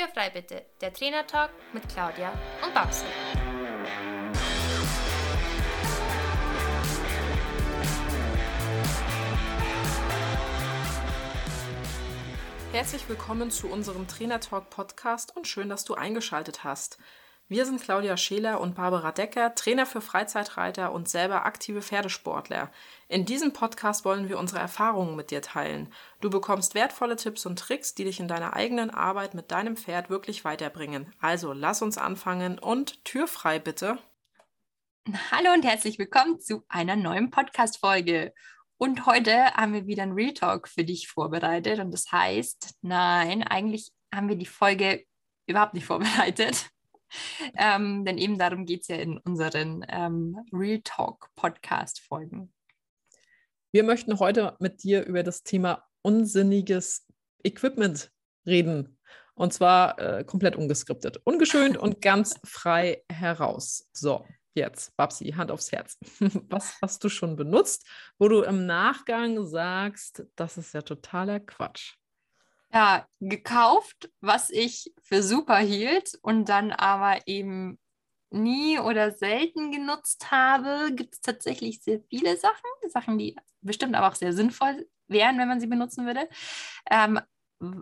Türfrei bitte, der Trainertalk mit Claudia und Babsi. Herzlich willkommen zu unserem Trainertalk Podcast und schön, dass du eingeschaltet hast. Wir sind Claudia Scheler und Barbara Decker, Trainer für Freizeitreiter und selber aktive Pferdesportler. In diesem Podcast wollen wir unsere Erfahrungen mit dir teilen. Du bekommst wertvolle Tipps und Tricks, die dich in deiner eigenen Arbeit mit deinem Pferd wirklich weiterbringen. Also lass uns anfangen und Tür frei bitte. Hallo und herzlich willkommen zu einer neuen Podcast-Folge. Und heute haben wir wieder einen Real Talk für dich vorbereitet. Und das heißt, nein, eigentlich haben wir die Folge überhaupt nicht vorbereitet ähm, denn eben darum geht es ja in unseren ähm, Real Talk Podcast-Folgen. Wir möchten heute mit dir über das Thema unsinniges Equipment reden. Und zwar äh, komplett ungeskriptet, ungeschönt und ganz frei heraus. So, jetzt, Babsi, Hand aufs Herz. Was hast du schon benutzt, wo du im Nachgang sagst, das ist ja totaler Quatsch? Ja, gekauft, was ich für super hielt und dann aber eben nie oder selten genutzt habe, gibt es tatsächlich sehr viele Sachen, Sachen, die bestimmt aber auch sehr sinnvoll wären, wenn man sie benutzen würde. Ähm,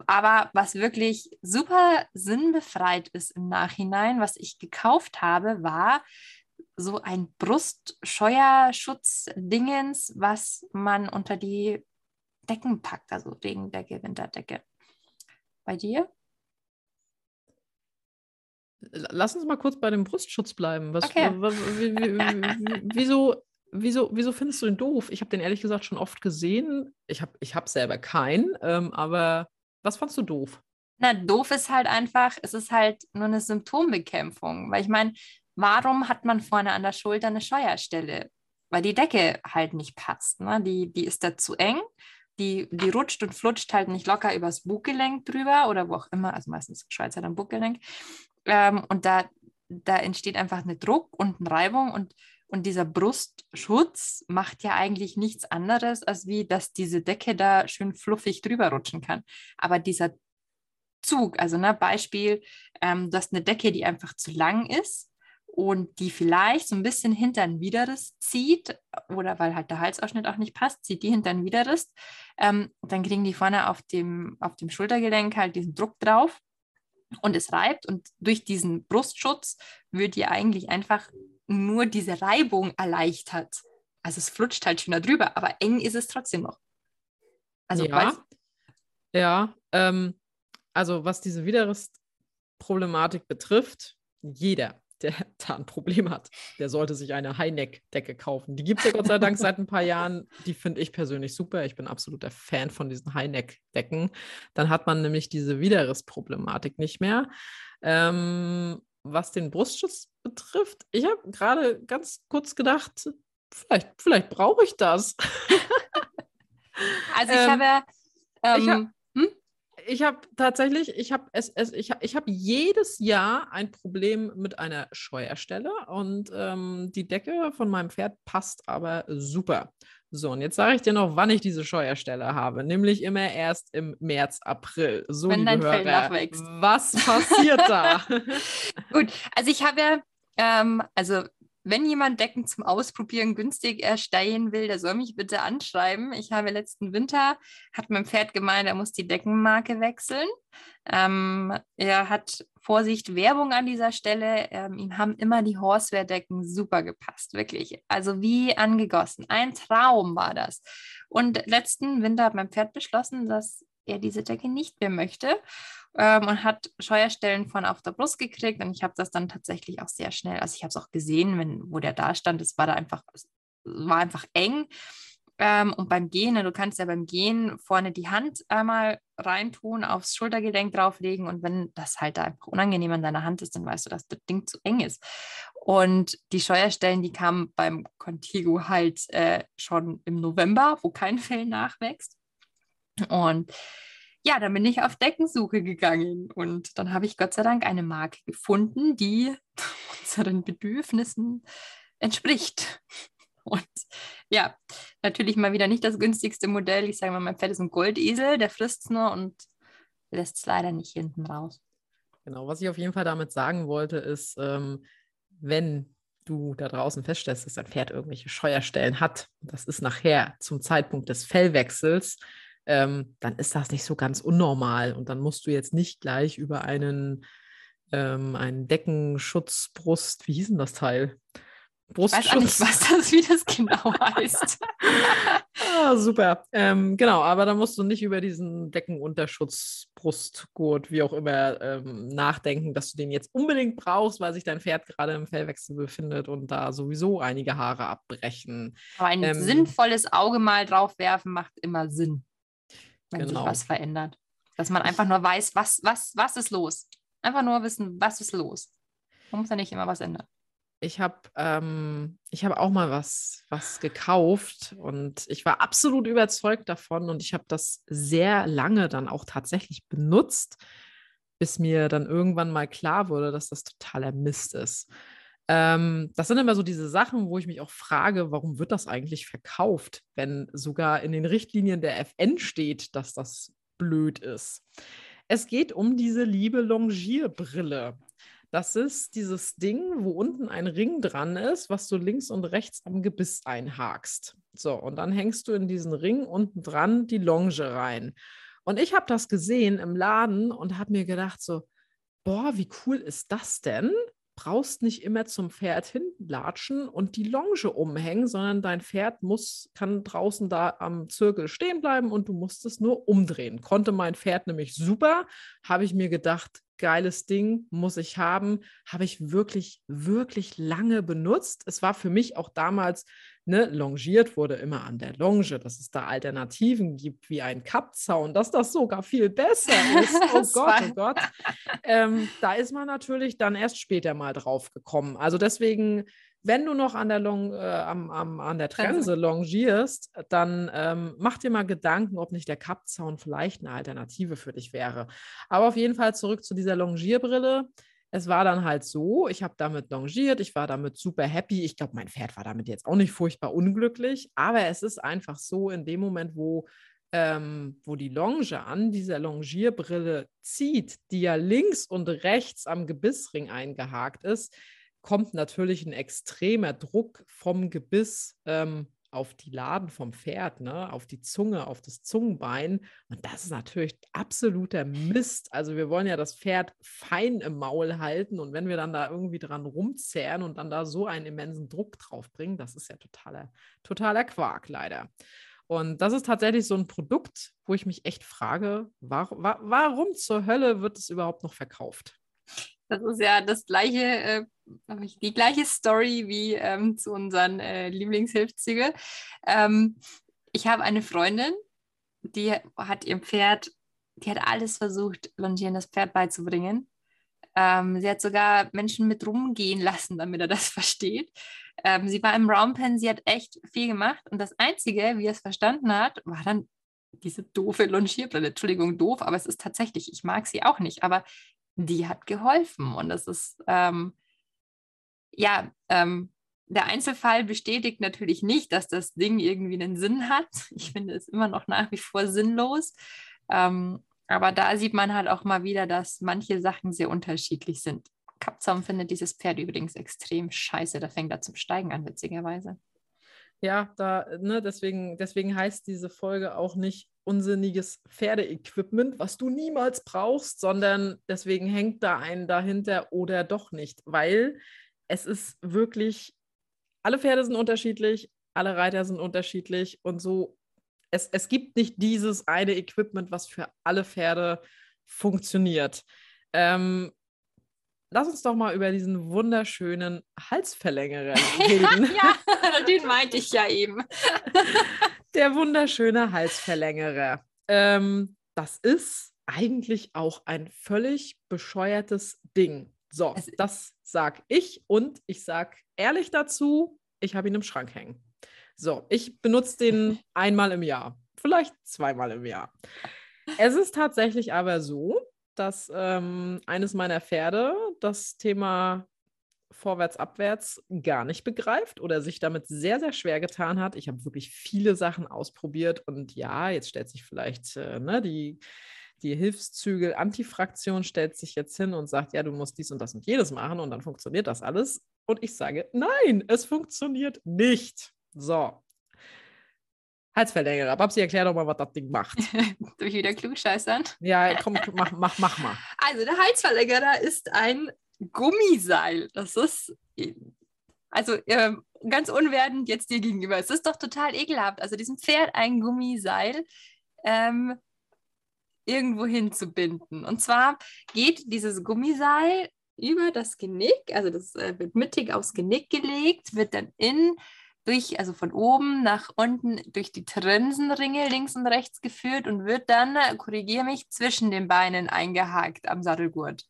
aber was wirklich super sinnbefreit ist im Nachhinein, was ich gekauft habe, war so ein Brustscheuerschutz-Dingens, was man unter die Decken packt, also Regendecke, Winterdecke. Bei dir? Lass uns mal kurz bei dem Brustschutz bleiben. Was, okay. wieso, wieso, wieso findest du den doof? Ich habe den ehrlich gesagt schon oft gesehen. Ich habe ich hab selber keinen, ähm, aber was fandst du doof? Na, doof ist halt einfach, es ist halt nur eine Symptombekämpfung. Weil ich meine, warum hat man vorne an der Schulter eine Scheuerstelle? Weil die Decke halt nicht passt. Ne? Die, die ist da zu eng die, die rutscht und flutscht halt nicht locker übers Buggelenk drüber oder wo auch immer, also meistens Schweizer dann Buggelenk. Ähm, und da, da entsteht einfach eine Druck und eine Reibung und, und dieser Brustschutz macht ja eigentlich nichts anderes, als wie, dass diese Decke da schön fluffig drüber rutschen kann. Aber dieser Zug, also ne, Beispiel, ähm, du hast eine Decke, die einfach zu lang ist und die vielleicht so ein bisschen hinter den Widerriss zieht oder weil halt der Halsausschnitt auch nicht passt, zieht die hinter den Widerriss, ähm, dann kriegen die vorne auf dem, auf dem Schultergelenk halt diesen Druck drauf und es reibt und durch diesen Brustschutz wird die eigentlich einfach nur diese Reibung erleichtert. Also es flutscht halt schöner drüber, aber eng ist es trotzdem noch. Also ja, ja ähm, also was diese Widerrissproblematik betrifft, jeder, der da ein Problem hat, der sollte sich eine High-Neck-Decke kaufen. Die gibt es ja Gott sei Dank seit ein paar Jahren. Die finde ich persönlich super. Ich bin absoluter Fan von diesen High-Neck-Decken. Dann hat man nämlich diese Widerrissproblematik nicht mehr. Ähm, was den Brustschutz betrifft, ich habe gerade ganz kurz gedacht, vielleicht, vielleicht brauche ich das. also ich ähm, habe. Ähm, ich hab, hm? Ich habe tatsächlich, ich habe es, es, ich, ich habe jedes Jahr ein Problem mit einer Scheuerstelle und ähm, die Decke von meinem Pferd passt aber super. So, und jetzt sage ich dir noch, wann ich diese Scheuerstelle habe, nämlich immer erst im März, April. So, Wenn dein Hörer, Fell nachwächst. Was passiert da? Gut, also ich habe ja, ähm, also wenn jemand Decken zum Ausprobieren günstig erstellen will, der soll mich bitte anschreiben. Ich habe letzten Winter, hat mein Pferd gemeint, er muss die Deckenmarke wechseln. Ähm, er hat Vorsicht, Werbung an dieser Stelle. Ähm, ihm haben immer die Horseware-Decken super gepasst, wirklich. Also wie angegossen. Ein Traum war das. Und letzten Winter hat mein Pferd beschlossen, dass er diese Decke nicht mehr möchte ähm, und hat Scheuerstellen von auf der Brust gekriegt. Und ich habe das dann tatsächlich auch sehr schnell, also ich habe es auch gesehen, wenn, wo der da stand, es war da einfach, war einfach eng. Ähm, und beim Gehen, ne, du kannst ja beim Gehen vorne die Hand einmal reintun, aufs Schultergelenk drauflegen und wenn das halt da einfach unangenehm an deiner Hand ist, dann weißt du, dass das Ding zu eng ist. Und die Scheuerstellen, die kamen beim Contigo halt äh, schon im November, wo kein Fell nachwächst. Und ja, dann bin ich auf Deckensuche gegangen und dann habe ich Gott sei Dank eine Marke gefunden, die unseren Bedürfnissen entspricht. Und ja, natürlich mal wieder nicht das günstigste Modell. Ich sage mal, mein Pferd ist ein Goldesel, der frisst es nur und lässt es leider nicht hinten raus. Genau, was ich auf jeden Fall damit sagen wollte, ist, ähm, wenn du da draußen feststellst, dass dein Pferd irgendwelche Scheuerstellen hat, das ist nachher zum Zeitpunkt des Fellwechsels, ähm, dann ist das nicht so ganz unnormal. Und dann musst du jetzt nicht gleich über einen, ähm, einen Deckenschutzbrust, wie hieß denn das Teil? Brustschutz. Ich weiß auch nicht, was das, wie das genau heißt. ah, super. Ähm, genau, aber da musst du nicht über diesen Deckenunterschutz, Brustgurt, wie auch immer, ähm, nachdenken, dass du den jetzt unbedingt brauchst, weil sich dein Pferd gerade im Fellwechsel befindet und da sowieso einige Haare abbrechen. Aber ein ähm, sinnvolles Auge mal drauf werfen macht immer Sinn, wenn genau. sich was verändert. Dass man einfach nur weiß, was, was, was ist los. Einfach nur wissen, was ist los. Man muss ja nicht immer was ändern ich habe ähm, hab auch mal was, was gekauft und ich war absolut überzeugt davon und ich habe das sehr lange dann auch tatsächlich benutzt, bis mir dann irgendwann mal klar wurde, dass das totaler Mist ist. Ähm, das sind immer so diese Sachen, wo ich mich auch frage, warum wird das eigentlich verkauft, wenn sogar in den Richtlinien der FN steht, dass das blöd ist. Es geht um diese liebe Longierbrille. Das ist dieses Ding, wo unten ein Ring dran ist, was du links und rechts am Gebiss einhakst. So, und dann hängst du in diesen Ring unten dran die Longe rein. Und ich habe das gesehen im Laden und habe mir gedacht so, boah, wie cool ist das denn? Brauchst nicht immer zum Pferd hinlatschen und die Longe umhängen, sondern dein Pferd muss, kann draußen da am Zirkel stehen bleiben und du musst es nur umdrehen. Konnte mein Pferd nämlich super, habe ich mir gedacht, geiles Ding, muss ich haben, habe ich wirklich, wirklich lange benutzt. Es war für mich auch damals ne, longiert wurde immer an der Longe, dass es da Alternativen gibt wie ein Kappzaun, dass das sogar viel besser ist. Oh Gott, oh Gott. Ähm, da ist man natürlich dann erst später mal drauf gekommen. Also deswegen, wenn du noch an der, Long, äh, am, am, an der Trense longierst, dann ähm, mach dir mal Gedanken, ob nicht der Kappzaun vielleicht eine Alternative für dich wäre. Aber auf jeden Fall zurück zu dieser Longierbrille es war dann halt so, ich habe damit longiert, ich war damit super happy. Ich glaube, mein Pferd war damit jetzt auch nicht furchtbar unglücklich, aber es ist einfach so, in dem Moment, wo, ähm, wo die Longe an dieser Longierbrille zieht, die ja links und rechts am Gebissring eingehakt ist, kommt natürlich ein extremer Druck vom Gebiss ähm, auf die Laden vom Pferd, ne, auf die Zunge, auf das Zungenbein. Und das ist natürlich absoluter Mist. Also wir wollen ja das Pferd fein im Maul halten und wenn wir dann da irgendwie dran rumzerren und dann da so einen immensen Druck drauf bringen, das ist ja totaler, totaler Quark leider. Und das ist tatsächlich so ein Produkt, wo ich mich echt frage, warum, warum zur Hölle wird es überhaupt noch verkauft? Das ist ja das gleiche, äh, die gleiche Story wie ähm, zu unseren äh, Lieblingshilfszüge. Ähm, ich habe eine Freundin, die hat ihr Pferd, die hat alles versucht, Longieren das Pferd beizubringen. Ähm, sie hat sogar Menschen mit rumgehen lassen, damit er das versteht. Ähm, sie war im Roundpen, sie hat echt viel gemacht und das Einzige, wie er es verstanden hat, war dann diese doofe Longierbrille. Entschuldigung, doof, aber es ist tatsächlich, ich mag sie auch nicht, aber die hat geholfen. Und das ist, ähm, ja, ähm, der Einzelfall bestätigt natürlich nicht, dass das Ding irgendwie einen Sinn hat. Ich finde es immer noch nach wie vor sinnlos. Ähm, aber da sieht man halt auch mal wieder, dass manche Sachen sehr unterschiedlich sind. Kapzaum findet dieses Pferd übrigens extrem scheiße. Da fängt er zum Steigen an, witzigerweise. Ja, da, ne, deswegen, deswegen heißt diese Folge auch nicht unsinniges Pferdeequipment, was du niemals brauchst, sondern deswegen hängt da ein dahinter oder doch nicht, weil es ist wirklich, alle Pferde sind unterschiedlich, alle Reiter sind unterschiedlich und so, es, es gibt nicht dieses eine Equipment, was für alle Pferde funktioniert. Ähm, lass uns doch mal über diesen wunderschönen Halsverlängerer reden. ja, den meinte ich ja eben. Der wunderschöne Halsverlängerer. Ähm, das ist eigentlich auch ein völlig bescheuertes Ding. So, das sag ich und ich sag ehrlich dazu, ich habe ihn im Schrank hängen. So, ich benutze den einmal im Jahr, vielleicht zweimal im Jahr. Es ist tatsächlich aber so, dass ähm, eines meiner Pferde das Thema vorwärts, abwärts gar nicht begreift oder sich damit sehr, sehr schwer getan hat. Ich habe wirklich viele Sachen ausprobiert und ja, jetzt stellt sich vielleicht äh, ne, die, die Hilfszügel-Antifraktion stellt sich jetzt hin und sagt, ja, du musst dies und das und jedes machen und dann funktioniert das alles. Und ich sage, nein, es funktioniert nicht. So. Halsverlängerer. Babsi, erklär doch mal, was das Ding macht. Durch wieder klugscheißern? Ja, komm, mach, mach, mach mal. Also, der Halsverlängerer ist ein Gummiseil. Das ist, also äh, ganz unwertend jetzt dir gegenüber. Es ist doch total ekelhaft. Also, diesem Pferd ein Gummiseil ähm, irgendwo hinzubinden. Und zwar geht dieses Gummiseil über das Genick, also das äh, wird mittig aufs Genick gelegt, wird dann in durch, also von oben nach unten durch die Trensenringe links und rechts geführt und wird dann, äh, korrigiere mich, zwischen den Beinen eingehakt am Sattelgurt.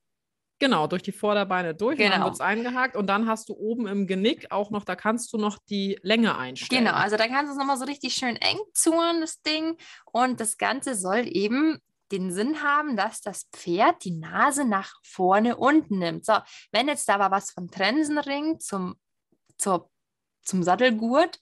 Genau, durch die Vorderbeine durch, genau. dann wird es eingehakt und dann hast du oben im Genick auch noch, da kannst du noch die Länge einstellen. Genau, also da kannst du es nochmal so richtig schön eng zuhren, das Ding. Und das Ganze soll eben den Sinn haben, dass das Pferd die Nase nach vorne unten nimmt. So, wenn jetzt da aber was vom Trensenring zum, zur, zum Sattelgurt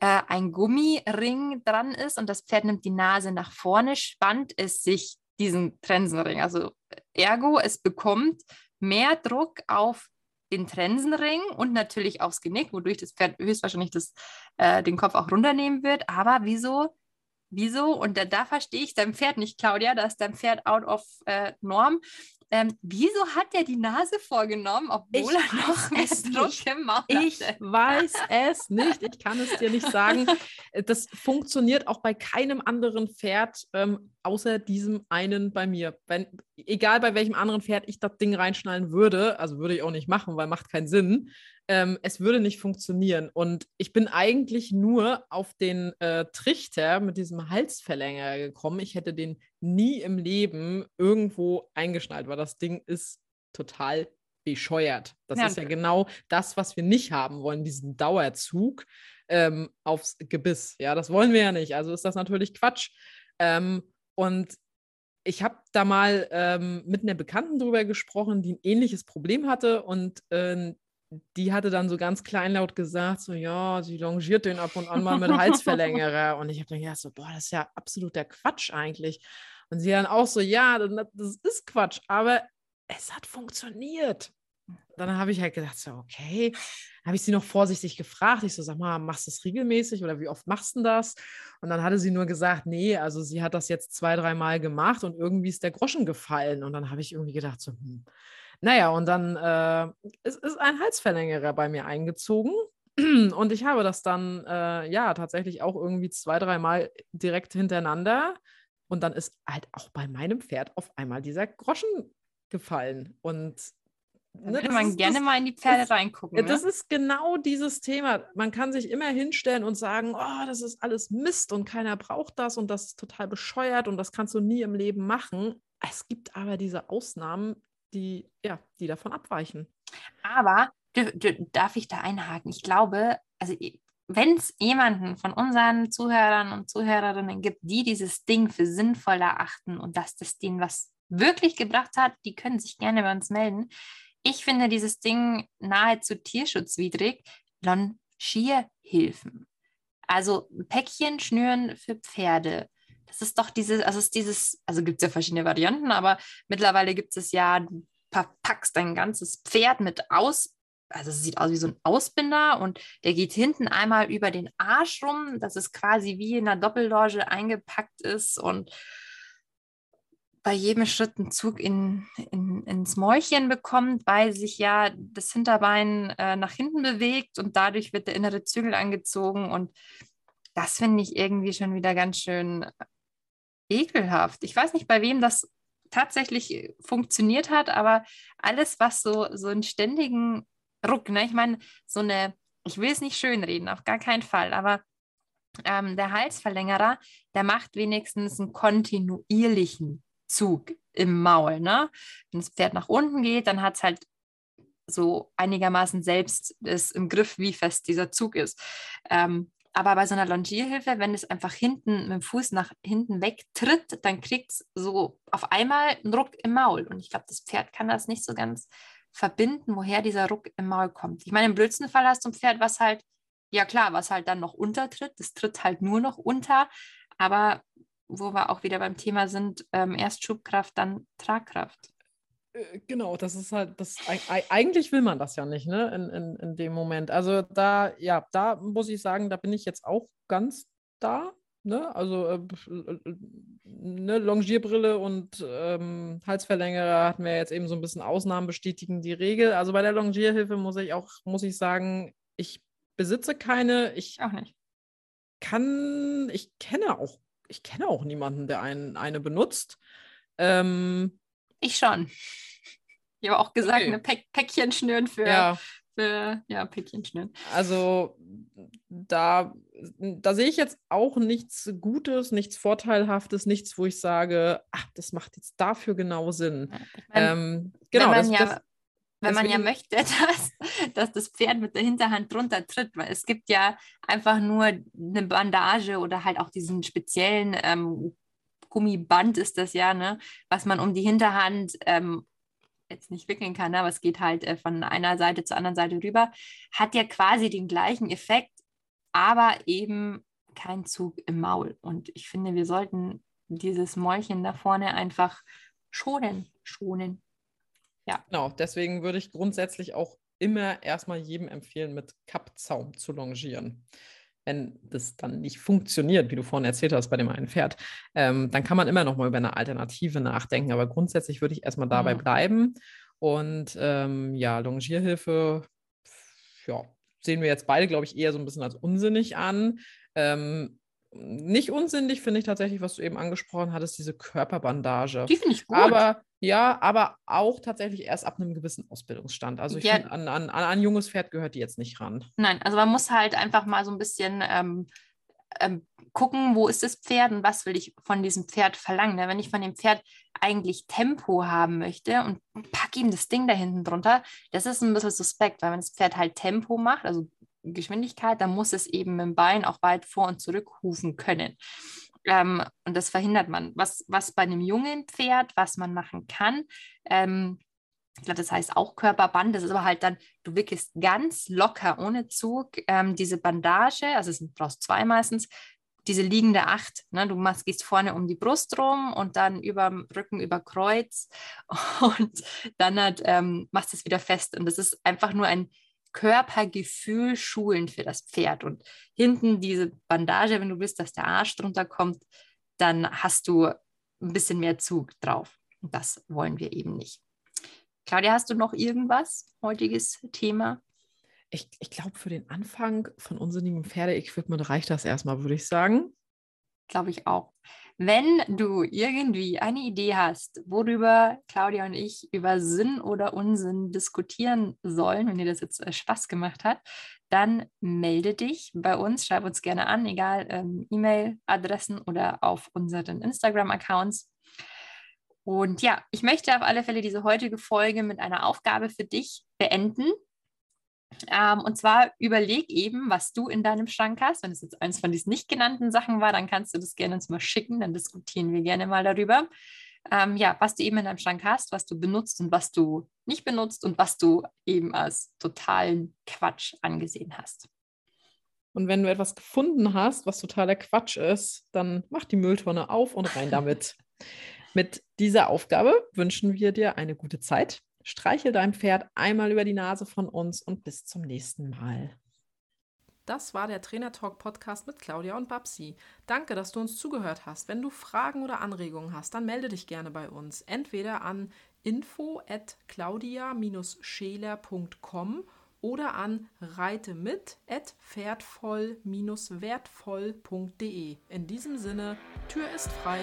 äh, ein Gummiring dran ist und das Pferd nimmt die Nase nach vorne, spannt es sich diesen Trensenring. Also ergo, es bekommt mehr Druck auf den Trensenring und natürlich aufs Genick, wodurch das Pferd höchstwahrscheinlich das, äh, den Kopf auch runternehmen wird. Aber wieso Wieso? Und da, da verstehe ich dein Pferd nicht, Claudia. Da ist dein Pferd out of äh, Norm. Ähm, wieso hat er die Nase vorgenommen, obwohl ich er noch es Druck im Maul Ich weiß es nicht. Ich kann es dir nicht sagen. Das funktioniert auch bei keinem anderen Pferd, ähm, außer diesem einen bei mir. Wenn, egal bei welchem anderen Pferd ich das Ding reinschnallen würde, also würde ich auch nicht machen, weil macht keinen Sinn ähm, es würde nicht funktionieren. Und ich bin eigentlich nur auf den äh, Trichter mit diesem Halsverlängerer gekommen. Ich hätte den nie im Leben irgendwo eingeschnallt, weil das Ding ist total bescheuert. Das ja. ist ja genau das, was wir nicht haben wollen, diesen Dauerzug ähm, aufs Gebiss. Ja, das wollen wir ja nicht. Also ist das natürlich Quatsch. Ähm, und ich habe da mal ähm, mit einer Bekannten drüber gesprochen, die ein ähnliches Problem hatte und äh, die hatte dann so ganz kleinlaut gesagt, so ja, sie longiert den ab und an mal mit Halsverlängerer. und ich habe dann gedacht, so, boah, das ist ja absoluter Quatsch eigentlich. Und sie dann auch so, ja, das ist Quatsch, aber es hat funktioniert. Dann habe ich halt gedacht, so, okay, habe ich sie noch vorsichtig gefragt. Ich so, sag mal, machst du das regelmäßig oder wie oft machst du das? Und dann hatte sie nur gesagt, nee, also sie hat das jetzt zwei, dreimal gemacht und irgendwie ist der Groschen gefallen. Und dann habe ich irgendwie gedacht, so, hm, naja, und dann äh, ist, ist ein Halsverlängerer bei mir eingezogen. Und ich habe das dann, äh, ja, tatsächlich auch irgendwie zwei, dreimal direkt hintereinander. Und dann ist halt auch bei meinem Pferd auf einmal dieser Groschen gefallen. Und da ne, man ist, gerne das, mal in die Pferde das, reingucken. Ne? Das ist genau dieses Thema. Man kann sich immer hinstellen und sagen, oh, das ist alles Mist und keiner braucht das und das ist total bescheuert und das kannst du nie im Leben machen. Es gibt aber diese Ausnahmen, die, ja, die davon abweichen. Aber darf ich da einhaken? Ich glaube, also wenn es jemanden von unseren Zuhörern und Zuhörerinnen gibt, die dieses Ding für sinnvoll erachten und dass das denen was wirklich gebracht hat, die können sich gerne bei uns melden. Ich finde dieses Ding nahezu tierschutzwidrig. Longierhilfen. Also Päckchen schnüren für Pferde, das ist doch dieses, also ist dieses, also gibt es ja verschiedene Varianten, aber mittlerweile gibt es ja, du verpackst dein ganzes Pferd mit aus, also es sieht aus wie so ein Ausbinder und der geht hinten einmal über den Arsch rum, dass es quasi wie in einer Doppelloge eingepackt ist und bei jedem Schritt einen Zug in, in, ins Mäulchen bekommt, weil sich ja das Hinterbein äh, nach hinten bewegt und dadurch wird der innere Zügel angezogen und das finde ich irgendwie schon wieder ganz schön ekelhaft. Ich weiß nicht, bei wem das tatsächlich funktioniert hat, aber alles, was so, so einen ständigen Ruck, ne? ich meine, so eine, ich will es nicht schönreden, auf gar keinen Fall, aber ähm, der Halsverlängerer, der macht wenigstens einen kontinuierlichen Zug im Maul. Ne? Wenn das Pferd nach unten geht, dann hat es halt so einigermaßen selbst ist im Griff, wie fest dieser Zug ist. Ähm, aber bei so einer Longierhilfe, wenn es einfach hinten mit dem Fuß nach hinten wegtritt, dann kriegt es so auf einmal einen Ruck im Maul. Und ich glaube, das Pferd kann das nicht so ganz verbinden, woher dieser Ruck im Maul kommt. Ich meine, im blödsten Fall hast du ein Pferd, was halt, ja klar, was halt dann noch untertritt. Das tritt halt nur noch unter. Aber wo wir auch wieder beim Thema sind, ähm, erst Schubkraft, dann Tragkraft. Äh, genau, das ist halt, das eigentlich will man das ja nicht, ne, in, in, in dem Moment. Also da, ja, da muss ich sagen, da bin ich jetzt auch ganz da. Ne? Also äh, ne, Longierbrille und ähm, Halsverlängerer hatten wir jetzt eben so ein bisschen Ausnahmen bestätigen die Regel. Also bei der Longierhilfe muss ich auch, muss ich sagen, ich besitze keine. Ich auch nicht. Kann, ich kenne auch, ich kenne auch niemanden, der ein, eine benutzt. Ähm, ich schon. Ich habe auch gesagt, okay. eine Päck Päckchen schnüren für, ja. für ja, Päckchen schnüren. Also da, da sehe ich jetzt auch nichts Gutes, nichts Vorteilhaftes, nichts, wo ich sage, ach, das macht jetzt dafür genau Sinn. Ich mein, ähm, genau, das, ja, das, wenn man ja möchte, dass, dass das Pferd mit der Hinterhand drunter tritt, weil es gibt ja einfach nur eine Bandage oder halt auch diesen speziellen ähm, Gummiband ist das ja, ne, was man um die Hinterhand ähm, jetzt nicht wickeln kann, ne, aber es geht halt äh, von einer Seite zur anderen Seite rüber, hat ja quasi den gleichen Effekt, aber eben kein Zug im Maul. Und ich finde, wir sollten dieses Mäulchen da vorne einfach schonen, schonen. Ja. Genau, deswegen würde ich grundsätzlich auch immer erstmal jedem empfehlen, mit Kappzaum zu longieren. Wenn das dann nicht funktioniert, wie du vorhin erzählt hast bei dem einen Pferd, ähm, dann kann man immer noch mal über eine Alternative nachdenken. Aber grundsätzlich würde ich erstmal dabei mhm. bleiben. Und ähm, ja, Longierhilfe, ja, sehen wir jetzt beide, glaube ich, eher so ein bisschen als unsinnig an. Ähm, nicht unsinnig finde ich tatsächlich, was du eben angesprochen hattest, diese Körperbandage. Die finde ich gut. Aber ja, aber auch tatsächlich erst ab einem gewissen Ausbildungsstand. Also ich ja. finde, an, an, an ein junges Pferd gehört die jetzt nicht ran. Nein, also man muss halt einfach mal so ein bisschen ähm, ähm, gucken, wo ist das Pferd und was will ich von diesem Pferd verlangen. Wenn ich von dem Pferd eigentlich Tempo haben möchte und pack ihm das Ding da hinten drunter, das ist ein bisschen suspekt, weil wenn das Pferd halt Tempo macht, also Geschwindigkeit, dann muss es eben mit dem Bein auch weit vor und zurück hufen können. Ähm, und das verhindert man. Was, was bei einem jungen Pferd, was man machen kann, ähm, ich glaube, das heißt auch Körperband, das ist aber halt dann, du wickelst ganz locker ohne Zug ähm, diese Bandage, also es brauchst zwei meistens, diese liegende Acht. Ne? Du machst, gehst vorne um die Brust rum und dann über Rücken über Kreuz und dann halt, ähm, machst du es wieder fest. Und das ist einfach nur ein Körpergefühl schulen für das Pferd. Und hinten diese Bandage, wenn du willst, dass der Arsch drunter kommt, dann hast du ein bisschen mehr Zug drauf. Und das wollen wir eben nicht. Claudia, hast du noch irgendwas, heutiges Thema? Ich, ich glaube, für den Anfang von unsinnigem Pferdeequipment reicht das erstmal, würde ich sagen. Glaube ich auch. Wenn du irgendwie eine Idee hast, worüber Claudia und ich über Sinn oder Unsinn diskutieren sollen, wenn dir das jetzt äh, Spaß gemacht hat, dann melde dich bei uns, schreib uns gerne an, egal ähm, E-Mail-Adressen oder auf unseren Instagram-Accounts. Und ja, ich möchte auf alle Fälle diese heutige Folge mit einer Aufgabe für dich beenden. Ähm, und zwar überleg eben, was du in deinem Schrank hast. Wenn es jetzt eins von diesen nicht genannten Sachen war, dann kannst du das gerne uns mal schicken, dann diskutieren wir gerne mal darüber. Ähm, ja, was du eben in deinem Schrank hast, was du benutzt und was du nicht benutzt und was du eben als totalen Quatsch angesehen hast. Und wenn du etwas gefunden hast, was totaler Quatsch ist, dann mach die Mülltonne auf und rein damit. Mit dieser Aufgabe wünschen wir dir eine gute Zeit Streichel dein Pferd einmal über die Nase von uns und bis zum nächsten Mal. Das war der Trainer Talk Podcast mit Claudia und Babsi. Danke, dass du uns zugehört hast. Wenn du Fragen oder Anregungen hast, dann melde dich gerne bei uns. Entweder an info at claudia-scheler.com oder an reite mit at pferdvoll-wertvoll.de. In diesem Sinne, Tür ist frei.